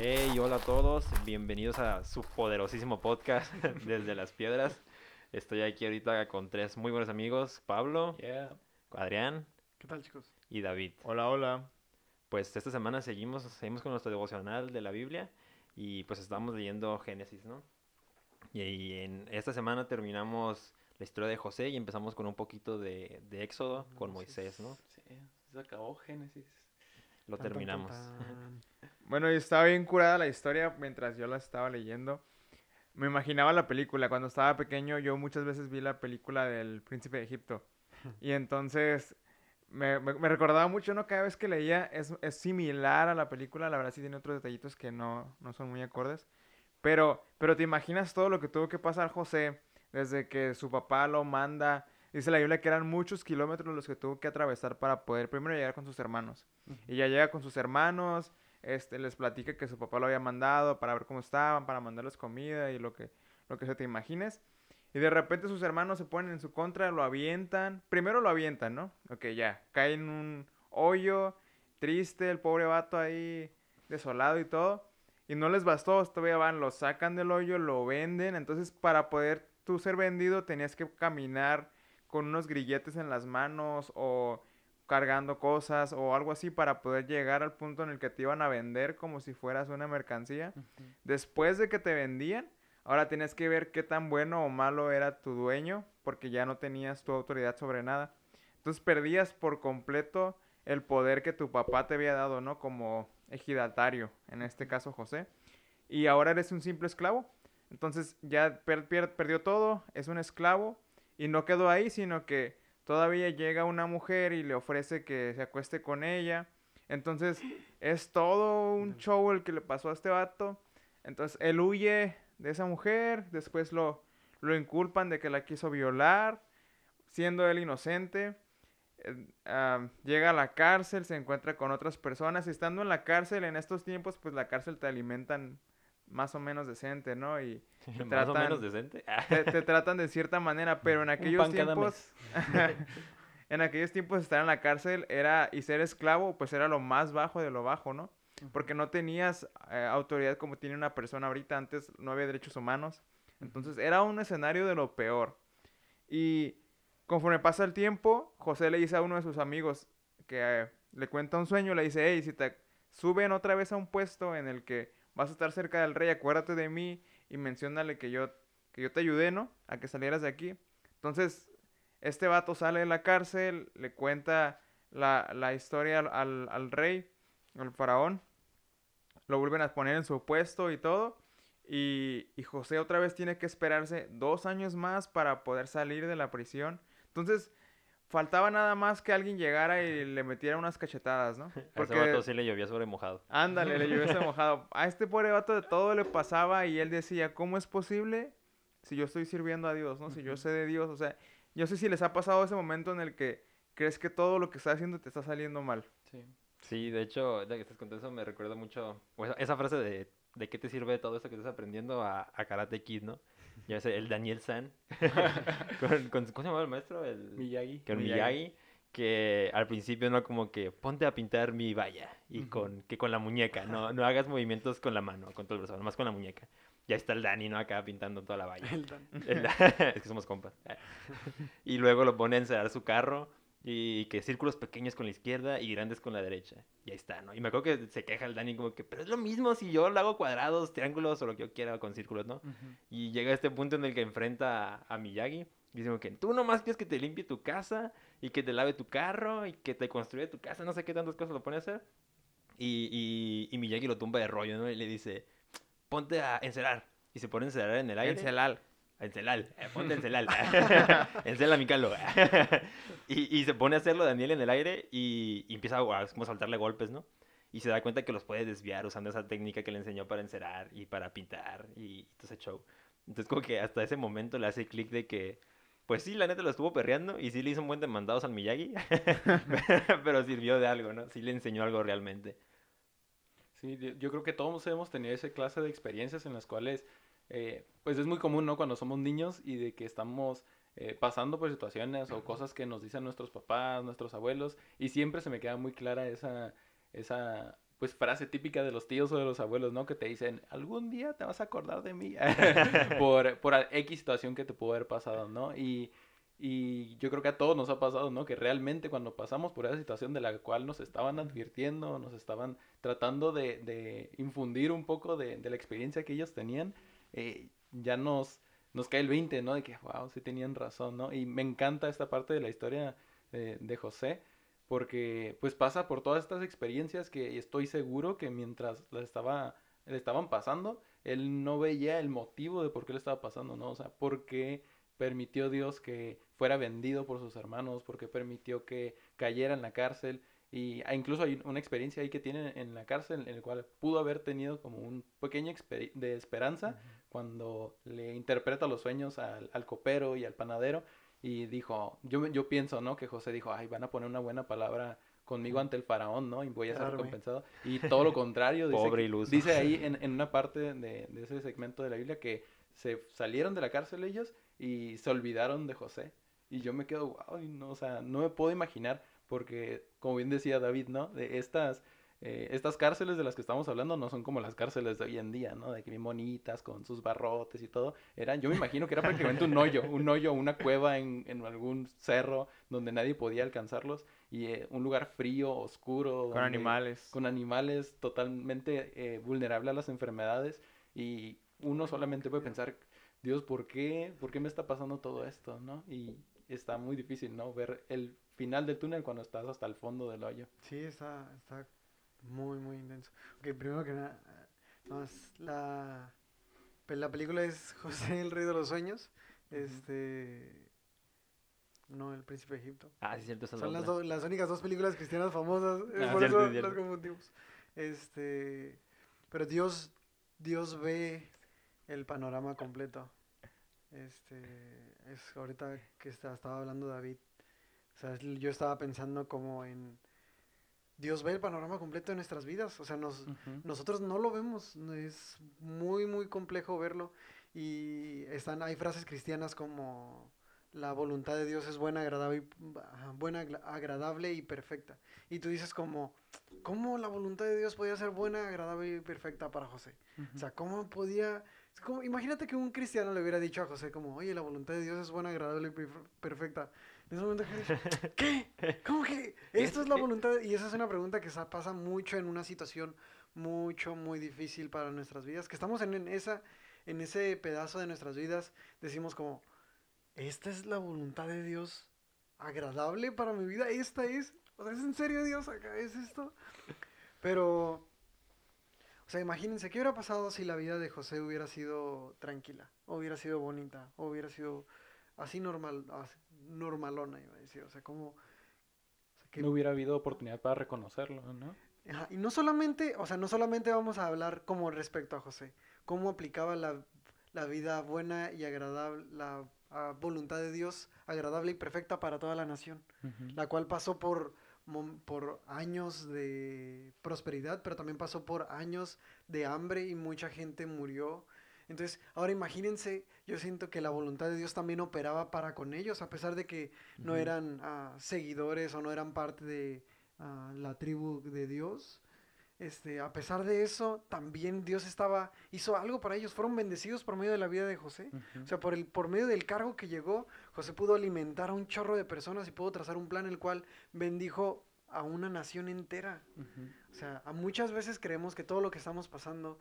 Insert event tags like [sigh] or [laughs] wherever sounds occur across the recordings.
Hey, hola a todos, bienvenidos a su poderosísimo podcast [laughs] desde las piedras. Estoy aquí ahorita con tres muy buenos amigos, Pablo, Yeah. Adrián ¿Qué tal, chicos? y David. Hola, hola. Pues esta semana seguimos, seguimos con nuestro devocional de la Biblia y pues estamos leyendo Génesis, ¿no? Y, y en esta semana terminamos la historia de José y empezamos con un poquito de, de Éxodo con Moisés, ¿no? Sí, se acabó Génesis. Lo Tan, tan, tan, terminamos. tan. [laughs] Bueno, estaba bien curada la historia mientras yo la estaba leyendo. Me imaginaba la película. Cuando estaba pequeño, yo muchas veces vi la película del Príncipe de Egipto. [laughs] Y entonces me, me- me recordaba mucho, ¿no? Cada vez que leía es, es similar a la película. La verdad sí tiene otros detallitos que no, no son muy acordes. Pero, pero te imaginas todo lo que tuvo que pasar José desde que su papá lo manda. Dice la Biblia que eran muchos kilómetros los que tuvo que atravesar para poder primero llegar con sus hermanos. Y ya llega con sus hermanos, este, les platica que su papá lo había mandado para ver cómo estaban, para mandarles comida y lo que, lo que se te imagines. Y de repente sus hermanos se ponen en su contra, lo avientan. Primero lo avientan, ¿no? Ok, ya. Cae en un hoyo, triste, el pobre vato ahí, desolado y todo. Y no les bastó, todavía van, lo sacan del hoyo, lo venden. Entonces, para poder tú ser vendido, tenías que caminar con unos grilletes en las manos o cargando cosas o algo así para poder llegar al punto en el que te iban a vender como si fueras una mercancía. Después de que te vendían, ahora tienes que ver qué tan bueno o malo era tu dueño, porque ya no tenías tu autoridad sobre nada. Entonces perdías por completo el poder que tu papá te había dado, ¿no? Como ejidatario, en este caso José. Y ahora eres un simple esclavo. Entonces ya per- perdió todo, es un esclavo. Y no quedó ahí, sino que todavía llega una mujer y le ofrece que se acueste con ella. Entonces es todo un show el que le pasó a este vato. Entonces él huye de esa mujer, después lo, lo inculpan de que la quiso violar, siendo él inocente. Eh, ah, llega a la cárcel, se encuentra con otras personas estando en la cárcel en estos tiempos, pues la cárcel te alimentan más o menos decente, ¿no? Y [laughs] Más o tratan- menos decente. [laughs] te, te tratan de cierta manera, pero en aquellos tiempos, [laughs] en aquellos tiempos estar en la cárcel era y ser esclavo, pues era lo más bajo de lo bajo, ¿no? Porque no tenías eh, autoridad como tiene una persona ahorita, antes no había derechos humanos. Entonces era un escenario de lo peor. Y conforme pasa el tiempo, José le dice a uno de sus amigos que eh, le cuenta un sueño, le dice, hey, si te suben otra vez a un puesto en el que vas a estar cerca del rey, acuérdate de mí y menciónale que yo, que yo te ayudé, ¿no? A que salieras de aquí. Entonces, este vato sale de la cárcel, le cuenta la, la historia al, al- rey, al faraón, lo vuelven a poner en su puesto y todo. Y, y José otra vez tiene que esperarse dos años más para poder salir de la prisión. Entonces, faltaba nada más que alguien llegara y le metiera unas cachetadas, ¿no? [laughs] A ese vato sí le llovía sobre mojado. Ándale, le llovió ese [laughs] mojado. A este pobre vato de todo le pasaba y él decía, ¿cómo es posible si yo estoy sirviendo a Dios, no? Si yo sé de Dios, o sea, yo sé si les ha pasado ese momento en el que crees que todo lo que estás haciendo te está saliendo mal. Sí. Sí, de hecho, de que estás contando eso me recuerda mucho esa, frase de, de qué te sirve todo esto que estás aprendiendo a, a Karate Kid, ¿no? Ya sé, el Daniel San. [laughs] [laughs] con, con- ¿Cómo se llamaba el maestro? El, Miyagi. que el Miyagi. Miyagi, que al principio no como que ponte a pintar mi valla y con que con la muñeca, no, no hagas movimientos con la mano, con todo el brazo, nomás con la muñeca. Ya está el Dani, ¿no? Acá pintando toda la valla. El Dan. El da- [laughs] es que somos compas. Y luego lo pone a encerar su carro y que círculos pequeños con la izquierda y grandes con la derecha. Y ahí está, ¿no? Y me acuerdo que se queja el Dani como que, pero es lo mismo si yo lo hago cuadrados, triángulos o lo que yo quiera con círculos, ¿no? Y llega este punto en el que enfrenta a, a Miyagi. Y dice como que tú nomás quieres que te limpie tu casa y que te lave tu carro y que te construya tu casa, no sé qué tantas cosas lo pone a hacer. Y, y, y Miyagi lo tumba de rollo, ¿no? Y le dice, ponte a encerar. Y se pone a encerar en el aire. El celal. Encelal, eh, ponte encelal. [laughs] Encela mi calo. [laughs] y, y se pone a hacerlo Daniel en el aire y, y empieza a, como a soltarle golpes, ¿no? Y se da cuenta que los puede desviar usando esa técnica que le enseñó para encerar y para pintar y todo ese show. Entonces como que hasta ese momento le hace clic de que, pues sí, la neta lo estuvo perreando y sí le hizo un buen de mandados al Miyagi, [laughs] pero sirvió de algo, ¿no? Sí le enseñó algo realmente. Sí, yo creo que todos hemos tenido esa clase de experiencias en las cuales, eh, pues es muy común, ¿no? Cuando somos niños y de que estamos eh, pasando por situaciones o cosas que nos dicen nuestros papás, nuestros abuelos, y siempre se me queda muy clara esa, esa pues frase típica de los tíos o de los abuelos, ¿no? Que te dicen, algún día te vas a acordar de mí [laughs] por, por X situación que te pudo haber pasado, ¿no? Y, y yo creo que a todos nos ha pasado, ¿no? Que realmente cuando pasamos por esa situación de la cual nos estaban advirtiendo, nos estaban tratando de, de infundir un poco de, de, la experiencia que ellos tenían, eh, ya nos, nos cae el 20, ¿no? De que, wow, sí tenían razón, ¿no? Y me encanta esta parte de la historia eh, de José, porque pues pasa por todas estas experiencias que estoy seguro que mientras las estaba, le estaban pasando, él no veía el motivo de por qué le estaba pasando, ¿no? O sea, porque permitió Dios que fuera vendido por sus hermanos, porque permitió que cayera en la cárcel. Y ah, incluso hay una experiencia ahí que tiene en la cárcel en el cual pudo haber tenido como un pequeño de esperanza cuando le interpreta los sueños al, al, copero y al panadero y dijo, yo, yo pienso, ¿no? Que José dijo, ay, van a poner una buena palabra conmigo ante el faraón, ¿no? Y voy a ser recompensado. Y [laughs] todo lo contrario, dice, Pobre dice ahí [laughs] en, en, una parte de, de, ese segmento de la Biblia que se salieron de la cárcel ellos y se olvidaron de José. Y yo me quedo, wow, no, o sea, no me puedo imaginar, porque como bien decía David, ¿no? De estas eh, estas cárceles de las que estamos hablando no son como las cárceles de hoy en día, ¿no? De que bien bonitas, con sus barrotes y todo. Eran, yo me imagino que era prácticamente un hoyo, un hoyo, una cueva en, en algún cerro donde nadie podía alcanzarlos y eh, un lugar frío, oscuro. Con animales. Con animales totalmente eh, vulnerable a las enfermedades y uno solamente puede pensar, Dios, ¿por qué? ¿Por qué me está pasando todo esto, no? Y está muy difícil, ¿no? Ver el final del túnel cuando estás hasta el fondo del hoyo. Sí, está, está muy, muy intenso. Ok, primero que nada, la, pues, la película es [laughs] José el Rey de los Sueños. Este. No, El Príncipe de Egipto. Ah, sí, cierto. Son las, las únicas dos películas cristianas famosas. Ah, por eso las confundimos. Este. Pero Dios, Dios ve el panorama completo. Este. Es ahorita que está, estaba hablando David. O sea, yo estaba pensando como en Dios ve el panorama completo de nuestras vidas. O sea, nos, nosotros no lo vemos. Es muy, muy complejo verlo. Y están, hay frases cristianas como la voluntad de Dios es buena, agradable, buena, agradable y perfecta. Y tú dices como, ¿cómo la voluntad de Dios podía ser buena, agradable y perfecta para José? O sea, ¿cómo podía... Como, imagínate que un cristiano le hubiera dicho a José como, oye, la voluntad de Dios es buena, agradable y perfecta. En ese momento, ¿qué? ¿Cómo que? Esto es la voluntad. Y esa es una pregunta que pasa mucho en una situación mucho, muy difícil para nuestras vidas. Que estamos en, esa, en ese pedazo de nuestras vidas, decimos como, esta es la voluntad de Dios agradable para mi vida. Esta es. O sea, ¿es en serio Dios acá? ¿Es esto? Pero. O sea, imagínense, ¿qué hubiera pasado si la vida de José hubiera sido tranquila? O hubiera sido bonita, o hubiera sido así normal, normalona, iba a decir. O sea, como... que... No hubiera habido oportunidad para reconocerlo, ¿no? y no solamente, o sea, no solamente vamos a hablar como respecto a José, cómo aplicaba la, la vida buena y agradable, la voluntad de Dios agradable y perfecta para toda la nación, la cual pasó por, por años de prosperidad, pero también pasó por años de hambre y mucha gente murió entonces, ahora imagínense, yo siento que la voluntad de Dios también operaba para con ellos, a pesar de que no eran uh, seguidores o no eran parte de uh, la tribu de Dios. Este, a pesar de eso, también Dios estaba, hizo algo para ellos, fueron bendecidos por medio de la vida de José. O sea, por, el, por medio del cargo que llegó, José pudo alimentar a un chorro de personas y pudo trazar un plan el cual bendijo a una nación entera. O sea, a muchas veces creemos que todo lo que estamos pasando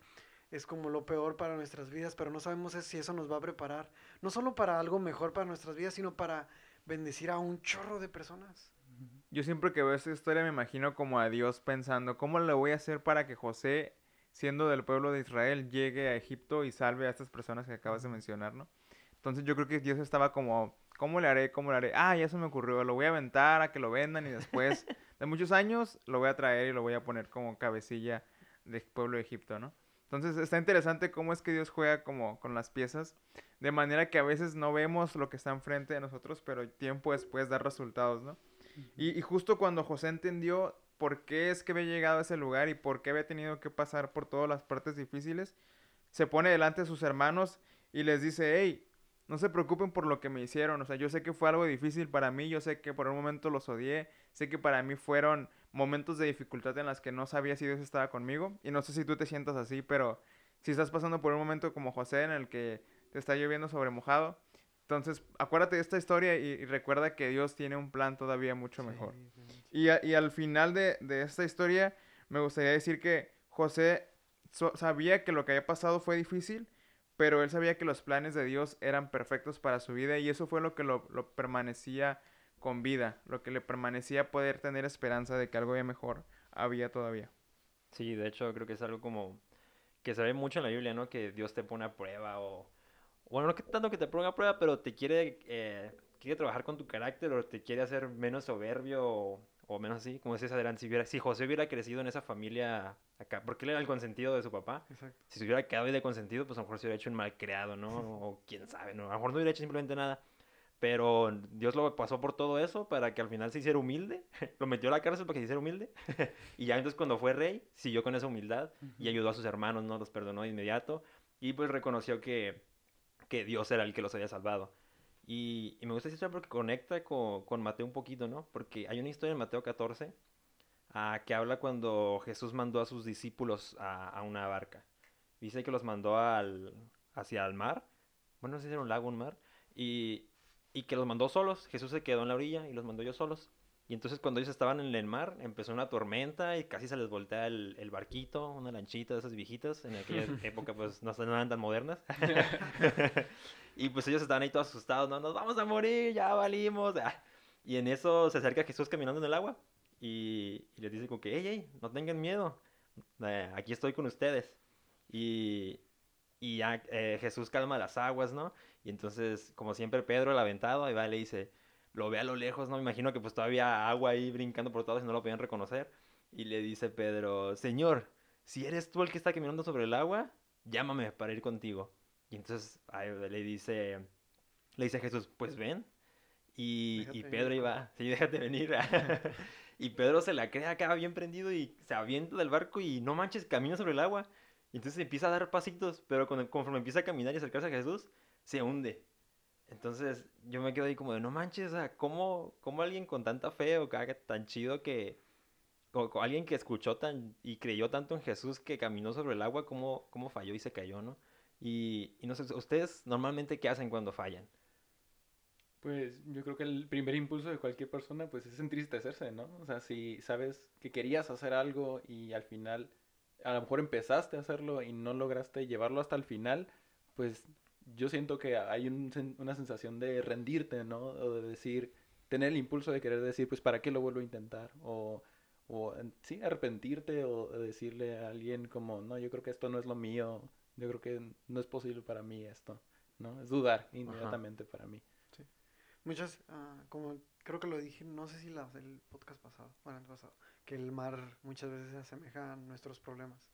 es como lo peor para nuestras vidas, pero no sabemos si eso nos va a preparar, no solo para algo mejor para nuestras vidas, sino para bendecir a un chorro de personas. Yo siempre que veo esta historia me imagino como a Dios pensando, ¿cómo le voy a hacer para que José, siendo del pueblo de Israel, llegue a Egipto y salve a estas personas que acabas de mencionar, ¿no? Entonces yo creo que Dios estaba como, ¿cómo le haré? ¿Cómo le haré? Ah, ya se me ocurrió, lo voy a aventar a que lo vendan y después [laughs] de muchos años lo voy a traer y lo voy a poner como cabecilla del pueblo de Egipto, ¿no? Entonces está interesante cómo es que Dios juega como con las piezas, de manera que a veces no vemos lo que está enfrente de nosotros, pero tiempo después da resultados, ¿no? y, justo cuando José entendió por qué es que había llegado a ese lugar y por qué había tenido que pasar por todas las partes difíciles, se pone delante de sus hermanos y les dice, hey, no se preocupen por lo que me hicieron, o sea, yo sé que fue algo difícil para mí, yo sé que por un momento los odié, sé que para mí fueron momentos de dificultad en las que no sabía si Dios estaba conmigo. Y no sé si tú te sientas así, pero si estás pasando por un momento como José en el que te está lloviendo sobre mojado, entonces acuérdate de esta historia y, recuerda que Dios tiene un plan todavía mucho mejor. Y, y, al final de, de, esta historia me gustaría decir que José sabía que lo que había pasado fue difícil, pero él sabía que los planes de Dios eran perfectos para su vida y eso fue lo que lo, lo permanecía con vida, lo que le permanecía poder tener esperanza de que algo mejor había todavía. Sí, de hecho creo que es algo como que se ve mucho en la Biblia, ¿no? Que Dios te pone a prueba o... Bueno, no que tanto que te ponga a prueba, pero te quiere, eh, quiere trabajar con tu carácter o te quiere hacer menos soberbio o, o menos así, como decías adelante, si, hubiera, si José hubiera crecido en esa familia acá, porque él era el consentido de su papá, Exacto. si se hubiera quedado ahí de consentido, pues a lo mejor se hubiera hecho un mal creado, ¿no? [laughs] O quién sabe, ¿no? A lo mejor no hubiera hecho simplemente nada. Pero Dios lo pasó por todo eso para que al final se hiciera humilde. [laughs] lo metió a la cárcel para que se hiciera humilde. [laughs] y ya entonces cuando fue rey, siguió con esa humildad y ayudó a sus hermanos, ¿no? Los perdonó de inmediato. Y pues reconoció que, que Dios era el que los había salvado. Y, me gusta esta porque conecta con, con, Mateo un poquito, ¿no? Porque hay una historia en Mateo 14 ah, que habla cuando Jesús mandó a sus discípulos a, a, una barca. Dice que los mandó al, hacia el mar. Bueno, no sé si era un lago un mar. Y, y que los mandó solos. Jesús se quedó en la orilla y los mandó yo solos. Y entonces cuando ellos estaban en el mar, empezó una tormenta y casi se les voltea el, el barquito, una lanchita de esas viejitas. En aquella [laughs] época pues no, eran tan modernas. [laughs] [laughs] y pues ellos estaban ahí todos asustados, no, nos vamos a morir, ya valimos. Y en eso se acerca Jesús caminando en el agua y, les dice como que, hey, hey, no tengan miedo, eh, aquí estoy con ustedes. Y, y ya eh, Jesús calma las aguas, ¿no? Y entonces, como siempre, Pedro, el aventado, ahí va y le dice, lo ve a lo lejos, ¿no? Me imagino que pues todavía agua ahí brincando por todos y no lo podían reconocer. Y le dice Pedro, Señor, si eres tú el que está caminando sobre el agua, llámame para ir contigo. Y entonces le dice, le dice a Jesús, pues ven. Y, y Pedro iba, sí, déjate venir. [laughs] y Pedro se la cree acá bien prendido y se avienta del barco y no manches, camina sobre el agua. Y entonces empieza a dar pasitos, pero conforme empieza a caminar y acercarse a Jesús, se hunde. Entonces yo me quedo ahí como de, no manches, o sea, ¿cómo, cómo alguien con tanta fe o tan chido que, o, alguien que escuchó tan y creyó tanto en Jesús que caminó sobre el agua, cómo, cómo falló y se cayó, ¿no? Y, y no sé, ¿ustedes normalmente qué hacen cuando fallan? Pues yo creo que el primer impulso de cualquier persona pues es entristecerse, ¿no? O sea, si sabes que querías hacer algo y al final a lo mejor empezaste a hacerlo y no lograste llevarlo hasta el final, pues yo siento que hay una sensación de rendirte, ¿no? O de decir, tener el impulso de querer decir, pues, ¿para qué lo vuelvo a intentar? O, o sí, arrepentirte o decirle a alguien como, no, yo creo que esto no es lo mío, yo creo que no es posible para mí esto, ¿no? Es dudar inmediatamente para mí. Sí. Muchas, ah, como creo que lo dije, no sé si la, el podcast pasado, bueno, el pasado, que el mar muchas veces se asemeja a nuestros problemas,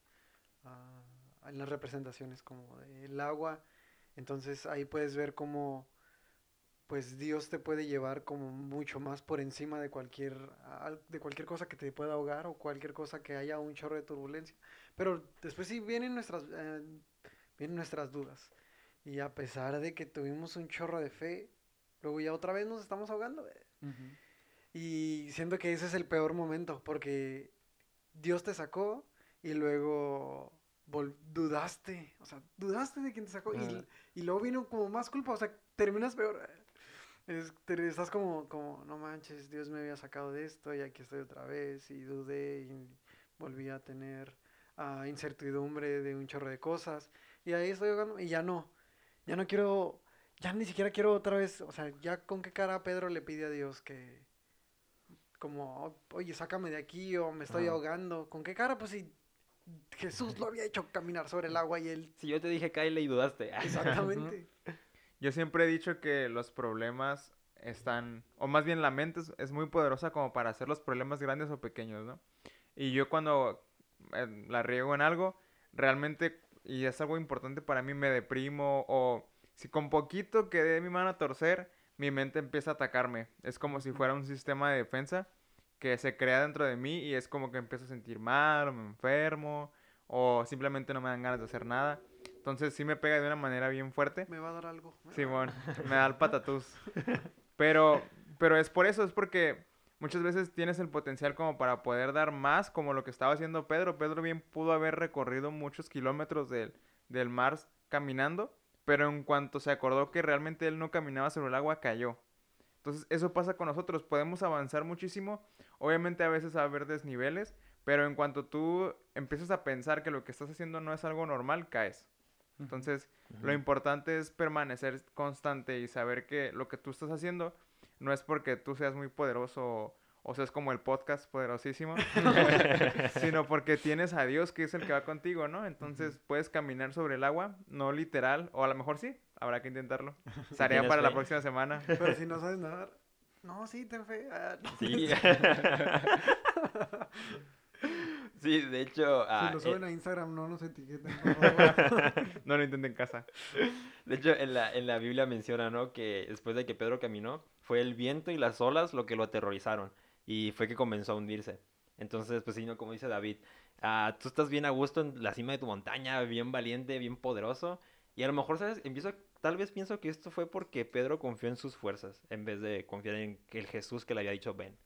uh, en las representaciones como el agua entonces ahí puedes ver cómo pues Dios te puede llevar como mucho más por encima de cualquier de cualquier cosa que te pueda ahogar o cualquier cosa que haya un chorro de turbulencia. Pero después sí vienen nuestras eh, vienen nuestras dudas. Y a pesar de que tuvimos un chorro de fe, luego ya otra vez nos estamos ahogando. Y siento que ese es el peor momento porque Dios te sacó y luego dudaste, o sea, dudaste de quién te sacó y, y, luego vino como más culpa, o sea, terminas peor. Es, estás como, como, no manches, Dios me había sacado de esto y aquí estoy otra vez y dudé y volví a tener uh, incertidumbre de un chorro de cosas. Y ahí estoy jugando y ya no, ya no quiero, ya ni siquiera quiero otra vez, o sea, ya con qué cara Pedro le pide a Dios que, como, oye, sácame de aquí o me estoy ahogando, con qué cara, pues si Jesús lo había hecho caminar sobre el agua y él... Si yo te dije Kyle y dudaste. [laughs] Exactamente. yo siempre he dicho que los problemas están, o más bien la mente es, muy poderosa como para hacer los problemas grandes o pequeños, ¿no? Y yo cuando eh, la riego en algo, realmente, y es algo importante para mí, me deprimo o si con poquito que dé mi mano a torcer, mi mente empieza a atacarme. Es como si fuera un sistema de defensa que se crea dentro de mí y es como que empiezo a sentir mal o me enfermo o simplemente no me dan ganas de hacer nada. Entonces sí me pega de una manera bien fuerte. Me va a dar algo. Simón, [laughs] me da el patatús. Pero, pero es por eso, es porque muchas veces tienes el potencial como para poder dar más, como lo que estaba haciendo Pedro. Pedro bien pudo haber recorrido muchos kilómetros del, del mar caminando, pero en cuanto se acordó que realmente él no caminaba sobre el agua, cayó. Entonces, eso pasa con nosotros. Podemos avanzar muchísimo. Obviamente, a veces va a haber desniveles, pero en cuanto tú empiezas a pensar que lo que estás haciendo no es algo normal, caes. Entonces, lo importante es permanecer constante y saber que lo que tú estás haciendo no es porque tú seas muy poderoso o, seas como el podcast poderosísimo, [laughs] sino porque tienes a Dios que es el que va contigo, ¿no? Entonces, puedes caminar sobre el agua, no literal, o a lo mejor sí, habrá que intentarlo. [laughs] Tarea para la próxima semana. Pero si no sabes nadar, no, sí, ten fe. Ah, sí. [laughs] Sí, de hecho. si lo ah, suben eh a Instagram, no nos etiqueten. [laughs] no lo intenten en casa. De hecho, en la, en la Biblia menciona, ¿no? Que después de que Pedro caminó, fue el viento y las olas lo que lo aterrorizaron. Y fue que comenzó a hundirse. Entonces, pues sí, ¿no? Como dice David, ah, tú estás bien a gusto en la cima de tu montaña, bien valiente, bien poderoso. Y a lo mejor, ¿sabes? Empiezo, tal vez pienso que esto fue porque Pedro confió en sus fuerzas, en vez de confiar en el Jesús que le había dicho, ven.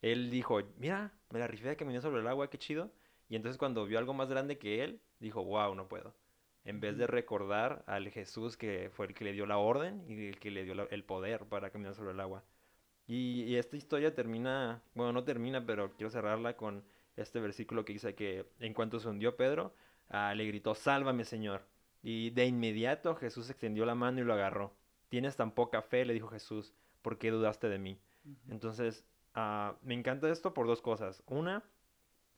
Él dijo, mira, me la rifé de caminar sobre el agua, qué chido. Y entonces cuando vio algo más grande que él, dijo, wow, no puedo. En vez de recordar al Jesús que fue el que le dio la orden y el que le dio el poder para caminar sobre el agua. Y, esta historia termina, bueno, no termina, pero quiero cerrarla con este versículo que dice que en cuanto se hundió Pedro, ah, le gritó, sálvame Señor. Y de inmediato Jesús extendió la mano y lo agarró. Tienes tan poca fe, le dijo Jesús, ¿por qué dudaste de mí? Entonces, Ah, me encanta esto por dos cosas. Una,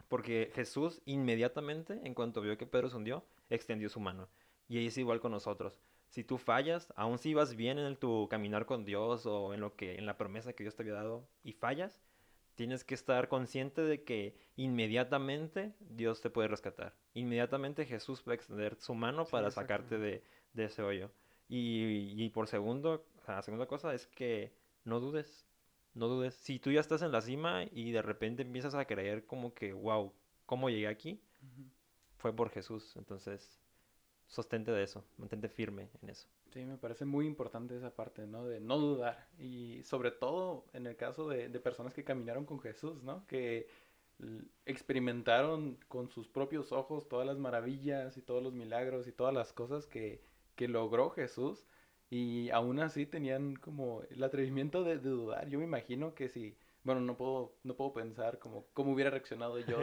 porque Jesús inmediatamente, en cuanto vio que Pedro se hundió, extendió su mano. Y es igual con nosotros. Si tú fallas, aun si vas bien en tu caminar con Dios o en lo que en la promesa que Dios te había dado y fallas, tienes que estar consciente de que inmediatamente Dios te puede rescatar. Inmediatamente Jesús va a extender su mano para sacarte de, ese hoyo. Y, y por segundo, la segunda cosa es que no dudes, no dudes. Si tú ya estás en la cima y de repente empiezas a creer como que, wow, ¿cómo llegué aquí? Fue por Jesús. Entonces, sostente de eso, mantente firme en eso. Sí, me parece muy importante esa parte, ¿no? De no dudar. Y sobre todo en el caso de, de personas que caminaron con Jesús, ¿no? Que experimentaron con sus propios ojos todas las maravillas y todos los milagros y todas las cosas que, que logró Jesús y aún así tenían como el atrevimiento de, dudar. Yo me imagino que si, bueno, no puedo, no puedo pensar como cómo hubiera reaccionado yo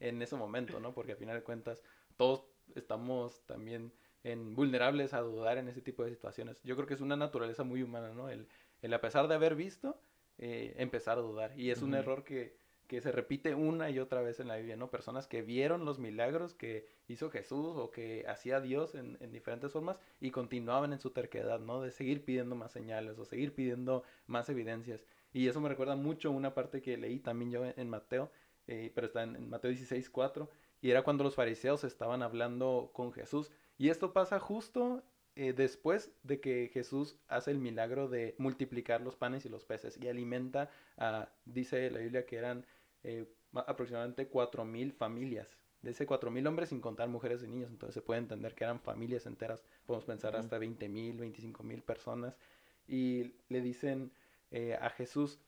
en, [laughs] ese momento, ¿no? Porque al final de cuentas todos estamos también en vulnerables a dudar en ese tipo de situaciones. Yo creo que es una naturaleza muy humana, ¿no? El, el a pesar de haber visto, eh, empezar a dudar. Y es un error que que se repite una y otra vez en la Biblia, ¿no? Personas que vieron los milagros que hizo Jesús o que hacía Dios en, diferentes formas y continuaban en su terquedad, ¿no? De seguir pidiendo más señales o seguir pidiendo más evidencias. Y eso me recuerda mucho una parte que leí también yo en, Mateo, eh, pero está en, Mateo 16, 4, y era cuando los fariseos estaban hablando con Jesús. Y esto pasa justo eh, después de que Jesús hace el milagro de multiplicar los panes y los peces y alimenta a, dice la Biblia que eran eh, aproximadamente 4.000 familias. De ese 4.000 hombres sin contar mujeres y niños. Entonces se puede entender que eran familias enteras. Podemos pensar hasta 20.000, 25.000 personas. Y le dicen eh, a Jesús,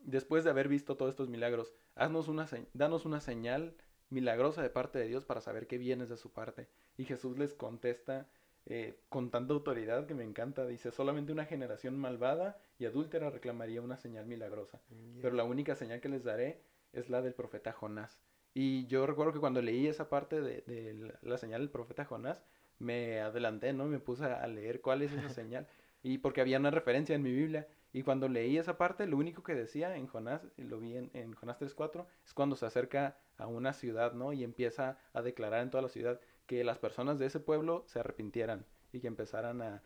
después de haber visto todos estos milagros, haznos una danos una señal milagrosa de parte de Dios para saber que vienes de su parte. Y Jesús les contesta eh, con tanta autoridad que me encanta. Dice, solamente una generación malvada y adúltera reclamaría una señal milagrosa. Pero la única señal que les daré es la del profeta Jonás. Y yo recuerdo que cuando leí esa parte de, la señal del profeta Jonás, me adelanté, ¿no? Me puse a leer cuál es esa [laughs] señal. Y porque había una referencia en mi Biblia. Y cuando leí esa parte, lo único que decía en Jonás, y lo vi en, en Jonás 3.4, es cuando se acerca a una ciudad, ¿no? Y empieza a declarar en toda la ciudad que las personas de ese pueblo se arrepintieran y que empezaran a,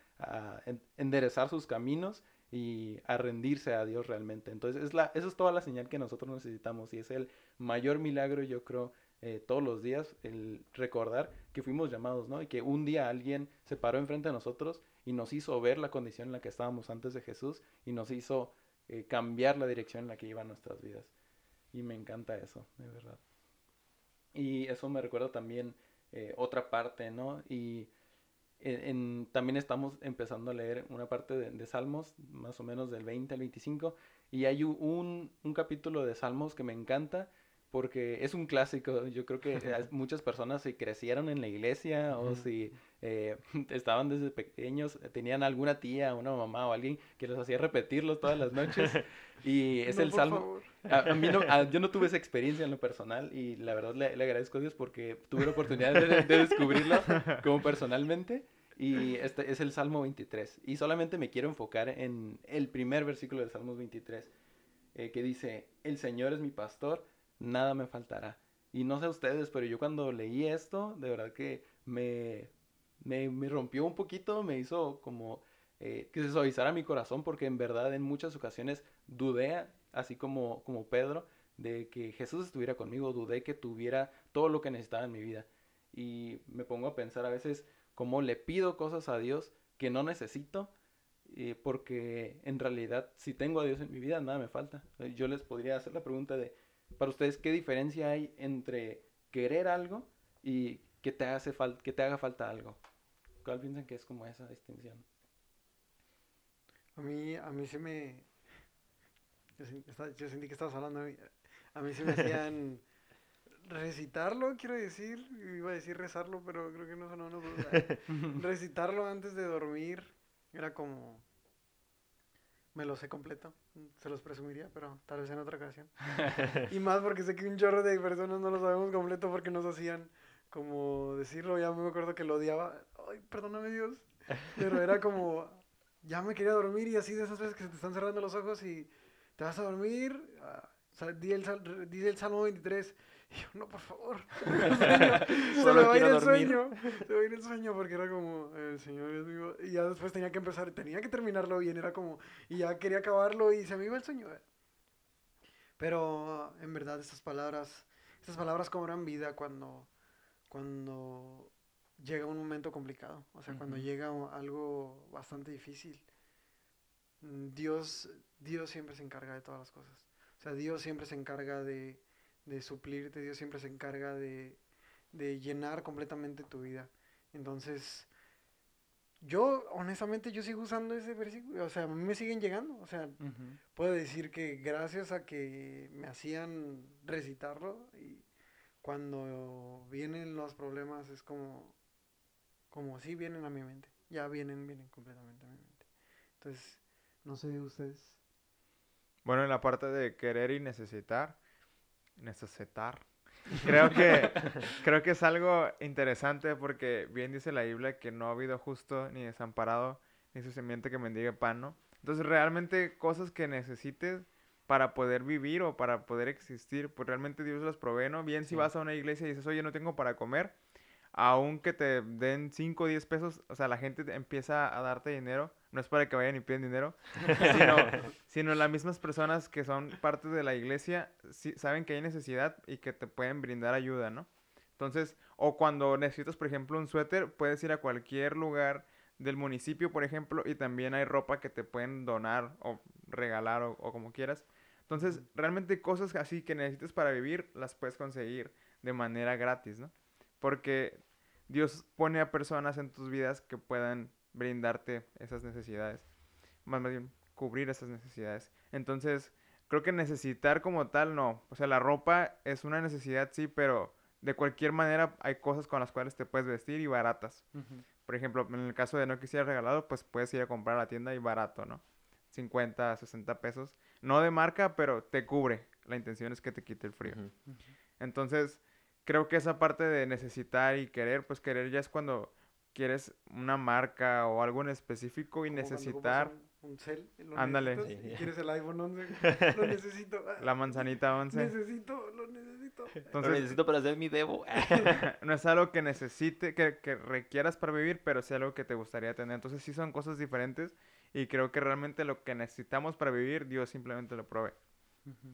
enderezar sus caminos y a rendirse a Dios realmente. Entonces, es la, eso es toda la señal que nosotros necesitamos y es el mayor milagro, yo creo, eh, todos los días, el recordar que fuimos llamados, ¿no? Y que un día alguien se paró enfrente de nosotros y nos hizo ver la condición en la que estábamos antes de Jesús y nos hizo eh, cambiar la dirección en la que iban nuestras vidas. Y me encanta eso, de verdad. Y eso me recuerda también eh, otra parte, ¿no? Y en, también estamos empezando a leer una parte de, Salmos, más o menos del 20 al 25, y hay un, un capítulo de Salmos que me encanta porque es un clásico. Yo creo que [laughs] muchas personas si crecieron en la iglesia o si eh, [laughs] estaban desde pequeños, tenían alguna tía, una mamá o alguien que los hacía repetirlo todas las noches. [laughs] Y es el salmo. A, mí no, yo no tuve esa experiencia en lo personal y la verdad le, agradezco a Dios porque tuve la oportunidad de, descubrirlo como personalmente. Y este es el Salmo 23. Y solamente me quiero enfocar en el primer versículo del Salmo 23, eh, que dice, el Señor es mi pastor, nada me faltará. Y no sé ustedes, pero yo cuando leí esto, de verdad que me, me, rompió un poquito, me hizo como eh, que se suavizara mi corazón, porque en verdad en muchas ocasiones dudé, así como, como Pedro, de que Jesús estuviera conmigo, dudé que tuviera todo lo que necesitaba en mi vida. Y me pongo a pensar a veces cómo le pido cosas a Dios que no necesito, eh, porque en realidad si tengo a Dios en mi vida, nada me falta. Yo les podría hacer la pregunta de, para ustedes, ¿qué diferencia hay entre querer algo y que te, hace que te haga falta algo? ¿Cuál piensan que es como esa distinción? A mí, a mí sí me... Yo, sentí que estabas hablando a mí. A mí sí me hacían [laughs] recitarlo, quiero decir. Iba a decir rezarlo, pero creo que no sonó una [laughs] Recitarlo antes de dormir era como me lo sé completo. Se los presumiría, pero tal vez en otra ocasión. [laughs] y más porque sé que un chorro de personas no lo sabemos completo porque nos hacían como decirlo. Ya me acuerdo que lo odiaba. Ay, perdóname Dios. Pero era como, ya me quería dormir y así de esas veces que se te están cerrando los ojos y te vas a dormir. Uh, dice el Salmo 23 y yo, no, por favor. [laughs] se me [laughs] va a ir el sueño. Se me va a ir el sueño porque era como, el Señor es mío. Y ya después tenía que empezar, tenía que terminarlo bien. Era como, y ya quería acabarlo y se me iba el sueño. Pero en verdad estas palabras, estas palabras cobran vida cuando, cuando llega un momento complicado. O sea, cuando llega algo bastante difícil. Dios, Dios siempre se encarga de todas las cosas. O sea, Dios siempre se encarga de de suplirte, Dios siempre se encarga de, llenar completamente tu vida. Entonces, yo honestamente yo sigo usando ese versículo, o sea, a mí me siguen llegando, o sea, puedo decir que gracias a que me hacían recitarlo y cuando vienen los problemas es como, como si vienen a mi mente, ya vienen, vienen completamente a mi mente. Entonces, no sé ustedes. Bueno, en la parte de querer y necesitar, necesitar. Creo que, [laughs] creo que es algo interesante porque bien dice la Biblia que no ha habido justo ni desamparado ni su semiente que mendigue pan, ¿no? Entonces realmente cosas que necesites para poder vivir o para poder existir, pues realmente Dios las provee, ¿no? Bien si vas a una iglesia y dices, oye, no tengo para comer, aunque te den 5 o 10 pesos, o sea, la gente empieza a darte dinero, no es para que vayan y piden dinero, [laughs] sino, sino las mismas personas que son parte de la iglesia saben que hay necesidad y que te pueden brindar ayuda, ¿no? Entonces, o cuando necesitas, por ejemplo, un suéter, puedes ir a cualquier lugar del municipio, por ejemplo, y también hay ropa que te pueden donar o regalar o, o como quieras. Entonces, realmente cosas así que necesites para vivir, las puedes conseguir de manera gratis, ¿no? Porque Dios pone a personas en tus vidas que puedan brindarte esas necesidades. Más, bien, cubrir esas necesidades. Entonces, creo que necesitar como tal, no. O sea, la ropa es una necesidad, sí, pero de cualquier manera hay cosas con las cuales te puedes vestir y baratas. Por ejemplo, en el caso de no quisiera regalado, pues puedes ir a comprar a la tienda y barato, ¿no? 50, 60 pesos. No de marca, pero te cubre. La intención es que te quite el frío. Entonces, creo que esa parte de necesitar y querer, pues querer ya es cuando quieres una marca o algo en específico y necesitar... Un, cel, Ándale. quieres el iPhone 11, [laughs] lo necesito. La manzanita 11. Necesito, lo necesito. Entonces, lo necesito para hacer mi debo. [laughs] [laughs] no es algo que necesite, que, que requieras para vivir, pero es algo que te gustaría tener. Entonces sí son cosas diferentes y creo que realmente lo que necesitamos para vivir, Dios simplemente lo provee.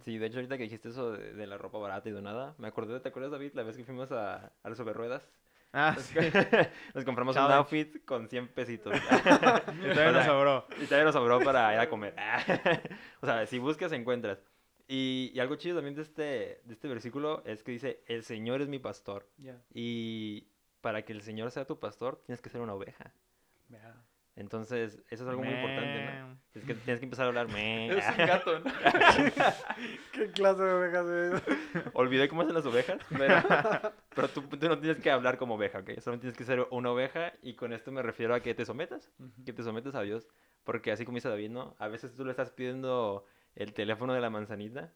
Sí, de hecho ahorita que dijiste eso de, la ropa barata y de nada, me acordé, ¿te acuerdas David? La vez que fuimos a, a sobre ruedas. Ah, sí. [laughs] nos compramos un outfit con 100 pesitos. [laughs] y todavía nos sobró. Y todavía nos sobró para ir a comer. [laughs] o sea, si buscas, encuentras. Y, y, algo chido también de este, de este versículo es que dice, el Señor es mi pastor. Y, para que el Señor sea tu pastor, tienes que ser una oveja. Vea. Entonces, eso es algo muy importante, ¿no? Es que tienes que empezar a hablar, "Meh". Es un [laughs] gato, ¿no? [laughs] ¿Qué clase de ovejas es? Olvidé cómo hacen las ovejas, pero, [laughs] pero tú, tú no tienes que hablar como oveja, ¿ok? Solo tienes que ser una oveja y con esto me refiero a que te sometas, Ujú. que te sometas a Dios, porque así como dice David, ¿no? A veces tú le estás pidiendo el teléfono de la manzanita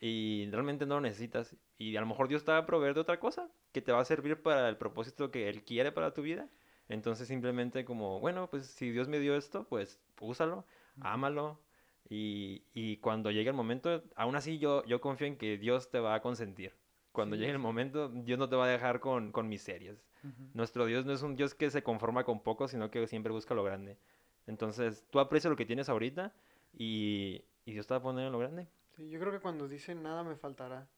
y realmente no lo necesitas y a lo mejor Dios te va a proveer de otra cosa que te va a servir para el propósito que Él quiere para tu vida. Entonces simplemente como, bueno, pues si Dios me dio esto, pues úsalo, ámalo. Y, y cuando llegue el momento, aún así yo, yo confío en que Dios te va a consentir. Cuando Sí, llegue el momento, Dios no te va a dejar con, con miserias. Nuestro Dios no es un Dios que se conforma con poco, sino que siempre busca lo grande. Entonces, tú aprecia lo que tienes ahorita y, y Dios te va a poner en lo grande. Sí, yo creo que cuando dice nada me faltará,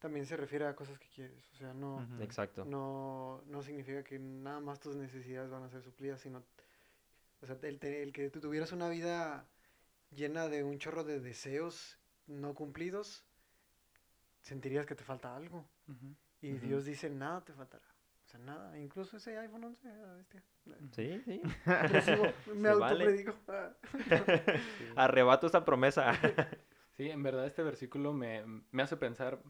también se refiere a cosas que quieres. O sea, no. Exacto. no, no significa que nada más tus necesidades van a ser suplidas, sino, o sea, el, el que tú tuvieras una vida llena de un chorro de deseos no cumplidos, sentirías que te falta algo. Y. Dios dice, nada te faltará. O sea, nada. Incluso ese iPhone 11, ah, bestia. Sí, sí. Presigo, [laughs] me vale. autopredigo. Sí. [laughs] Arrebato esta promesa. Sí, en verdad este versículo me, me hace pensar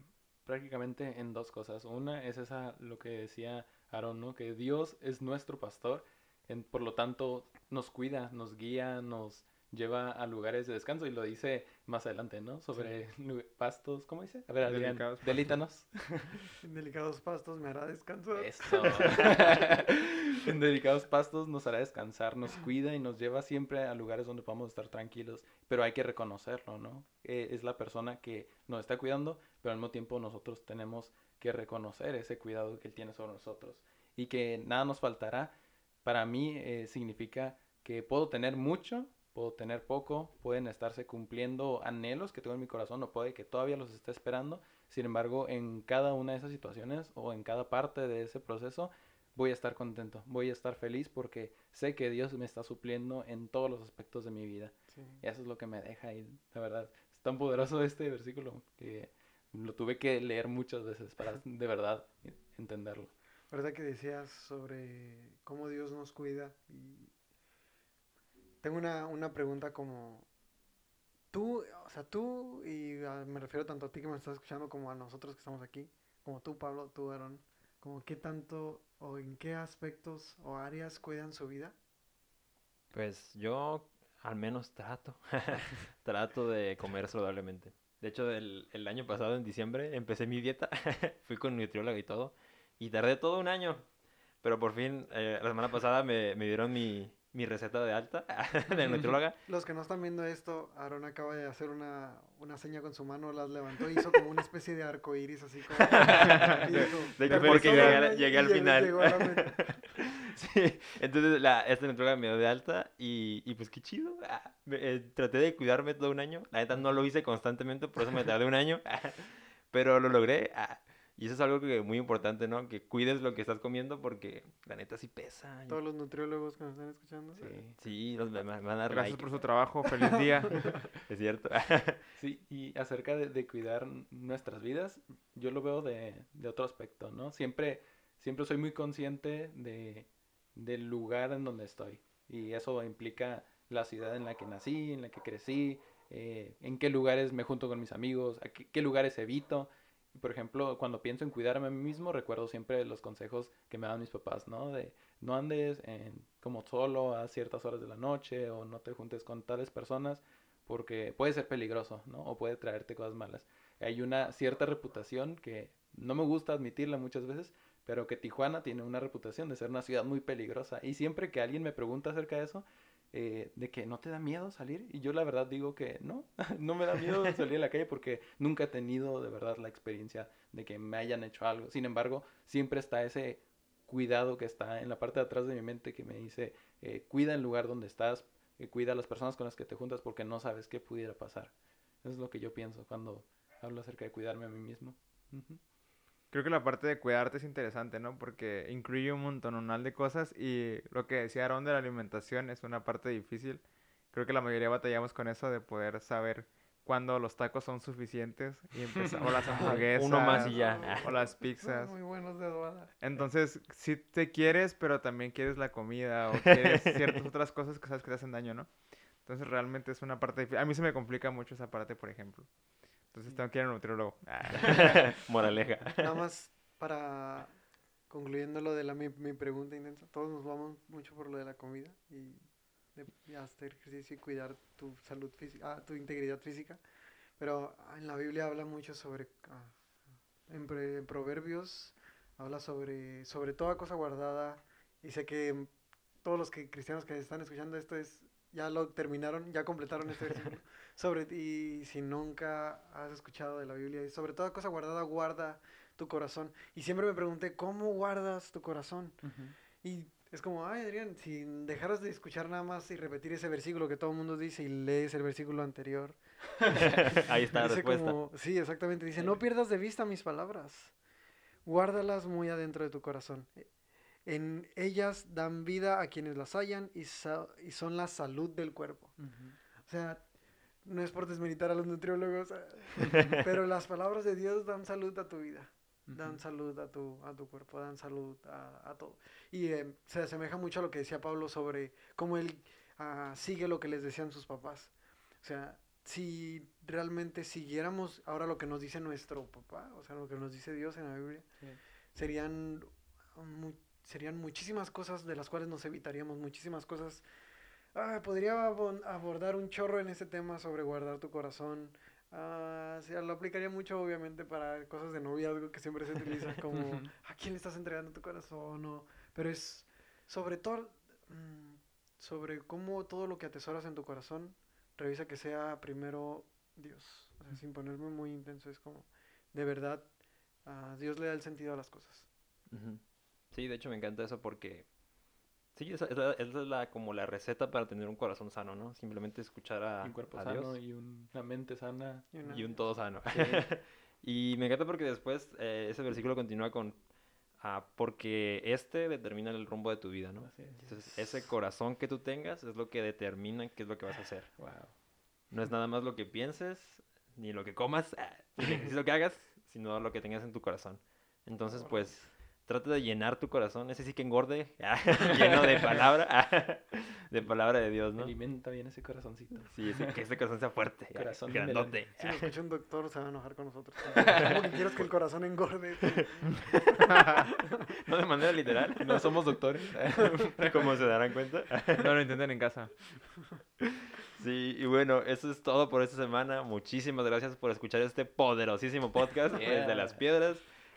prácticamente en dos cosas. Una es esa, lo que decía Aarón, ¿no? Que Dios es nuestro pastor, en- por lo tanto nos cuida, nos guía, nos lleva a lugares de descanso y lo dice más adelante, ¿no? Sobre lu- pastos, ¿cómo dice? A ver, Adrián, Delicados pastos. delítanos. En [laughs] delicados pastos me hará descansar. Eso. [laughs] en delicados pastos nos hará descansar, nos cuida y nos lleva siempre a lugares donde podamos estar tranquilos. Pero hay que reconocerlo, ¿no? Eh, es la persona que nos está cuidando, pero al mismo tiempo nosotros tenemos que reconocer ese cuidado que Él tiene sobre nosotros. Y que nada nos faltará, para mí eh, significa que puedo tener mucho, puedo tener poco, pueden estarse cumpliendo anhelos que tengo en mi corazón o puede que todavía los esté esperando. Sin embargo, en cada una de esas situaciones o en cada parte de ese proceso, voy a estar contento, voy a estar feliz porque sé que Dios me está supliendo en todos los aspectos de mi vida. Sí. Y eso es lo que me deja y la verdad, es tan poderoso este versículo que lo tuve que leer muchas veces para de verdad entenderlo. ¿Verdad que decías sobre cómo Dios nos cuida? Y tengo una, una pregunta como, tú, o sea, tú, y ah, me refiero tanto a ti que me estás escuchando como a nosotros que estamos aquí, como tú, Pablo, tú, Aaron, como qué tanto o en qué aspectos o áreas cuidan su vida. Pues yo al menos trato. [laughs] trato de comer saludablemente. De hecho, el, el año pasado, en diciembre, empecé mi dieta. [laughs] Fui con nutrióloga y todo. Y tardé todo un año. Pero por fin, eh, la semana pasada me, me dieron mi, mi receta de alta [laughs] de nutrióloga. [laughs] Los que no están viendo esto, Aaron acaba de hacer una, una seña con su mano, las levantó y hizo como una especie de arco iris así como... [laughs] dijo, De hecho, "Perfecto, porque llegué, a al final. Sí, entonces la, esta nutrióloga me dio de alta y, y pues qué chido. ah, me- eh, traté de cuidarme todo un año. La neta no lo hice constantemente, por eso me tardé un año. Pero lo logré. Y eso es algo que muy importante, ¿no? Que cuides lo que estás comiendo porque la neta sí pesa. Todos los nutriólogos que nos están escuchando. Sí. Sí, los, me, me van a dar Gracias like, por su trabajo. Feliz día. [laughs] es cierto. [laughs] Sí, y acerca de, de cuidar nuestras vidas, yo lo veo de, de otro aspecto, ¿no? Siempre, siempre soy muy consciente de, del lugar en donde estoy. Y eso implica la ciudad en la que nací, en la que crecí, eh, en qué lugares me junto con mis amigos, a qué, qué lugares evito. Por ejemplo, cuando pienso en cuidarme a mí mismo, recuerdo siempre los consejos que me dan mis papás, ¿no? De no andes en- como solo a ciertas horas de la noche o no te juntes con tales personas porque puede ser peligroso, ¿no? O puede traerte cosas malas. Hay una cierta reputación que no me gusta admitirla muchas veces, pero que Tijuana tiene una reputación de ser una ciudad muy peligrosa. Y siempre que alguien me pregunta acerca de eso, eh, de que no te da miedo salir, y yo la verdad digo que no, [laughs] no me da miedo [laughs] salir a la calle porque nunca he tenido de verdad la experiencia de que me hayan hecho algo. Sin embargo, siempre está ese cuidado que está en la parte de atrás de mi mente que me dice, eh, cuida el lugar donde estás, eh, cuida a las personas con las que te juntas porque no sabes qué pudiera pasar. Eso es lo que yo pienso cuando hablo acerca de cuidarme a mí mismo. Creo que la parte de cuidarte es interesante, ¿no? Porque incluye un montonal de cosas y lo que decía Aaron de la alimentación es una parte difícil. Creo que la mayoría batallamos con eso de poder saber cuando los tacos son suficientes y o las [laughs] hamburguesas Uno más y ya. o las Son pizzas. muy buenos de aduana. Entonces, si te quieres, pero también quieres la comida o quieres ciertas otras cosas que sabes que te hacen daño, ¿no? Entonces, realmente es una parte difícil. A mí se me complica mucho esa parte, por ejemplo. Entonces, tengo que ir a un nutriólogo. Ah. [laughs] Moraleja. Nada más para concluyendo lo de la, mi, mi pregunta intensa, todos nos vamos mucho por lo de la comida y de, y hacer ejercicio y cuidar tu salud física, ah, tu integridad física, pero en la Biblia habla mucho sobre, ah, en, pre- en Proverbios habla sobre, sobre toda cosa guardada y sé que todos los que, cristianos que están escuchando esto es ya lo terminaron, ya completaron este versículo. [laughs] Sobre y si nunca has escuchado de la Biblia, y sobre toda cosa guardada, guarda tu corazón. Y siempre me pregunté, ¿cómo guardas tu corazón? Y es como, ay, Adrián, si dejaras de escuchar nada más y repetir ese versículo que todo el mundo dice y lees el versículo anterior. [laughs] Ahí está la respuesta. como, sí, exactamente. Dice, no pierdas de vista mis palabras. Guárdalas muy adentro de tu corazón. En ellas dan vida a quienes las hallan y, sa- y son la salud del cuerpo. O sea, no es por desmeritar a los nutriólogos, eh, [laughs] pero las palabras de Dios dan salud a tu vida, dan salud a tu, a tu cuerpo, dan salud a, a todo. Y eh, se asemeja mucho a lo que decía Pablo sobre cómo él ah, sigue lo que les decían sus papás. O sea, si realmente siguiéramos ahora lo que nos dice nuestro papá, o sea, lo que nos dice Dios en la Biblia, Sí. serían, mu- serían muchísimas cosas de las cuales nos evitaríamos, muchísimas cosas. Ah, podría abordar un chorro en ese tema sobre guardar tu corazón. Ah, sí, lo aplicaría mucho, obviamente, para cosas de noviazgo que siempre se utilizan como. [laughs] ¿a quién le estás entregando tu corazón? O- pero es sobre todo mm, sobre cómo todo lo que atesoras en tu corazón, revisa que sea primero Dios. O sea, sin ponerme muy intenso, es como, de verdad, ah, Dios le da el sentido a las cosas. Sí, de hecho me encanta eso porque sí, esa, esa- esa es la como la receta para tener un corazón sano, ¿no? Simplemente escuchar a, un cuerpo a sano Dios y una mente sana. Y una- y un todo sano. [laughs] y me encanta porque después eh, ese versículo continúa con ah, porque este determina el rumbo de tu vida, ¿no? Así es. Entonces, ese corazón que tú tengas es lo que determina qué es lo que vas a hacer. Wow. No es nada más lo que pienses, ni lo que comas, [laughs] ni ejercicio que hagas, sino lo que tengas en tu corazón. Entonces, pues, trata de llenar tu corazón, ese sí que engorde, [laughs] ah, [laughs] lleno de palabra, ah, de palabra de Dios, ¿no? Alimenta bien ese corazoncito. Sí, ese- que ese corazón sea fuerte, ah, Corazón grandote. Si me escucha un doctor, se va a enojar con nosotros. [laughs] ¿Cómo que quieres que el corazón engorde? No de manera literal, No somos doctores. como se darán cuenta. No lo intenten en casa. Sí, y bueno, eso es todo por esta semana. Muchísimas gracias por escuchar este poderosísimo podcast desde Yeah. las piedras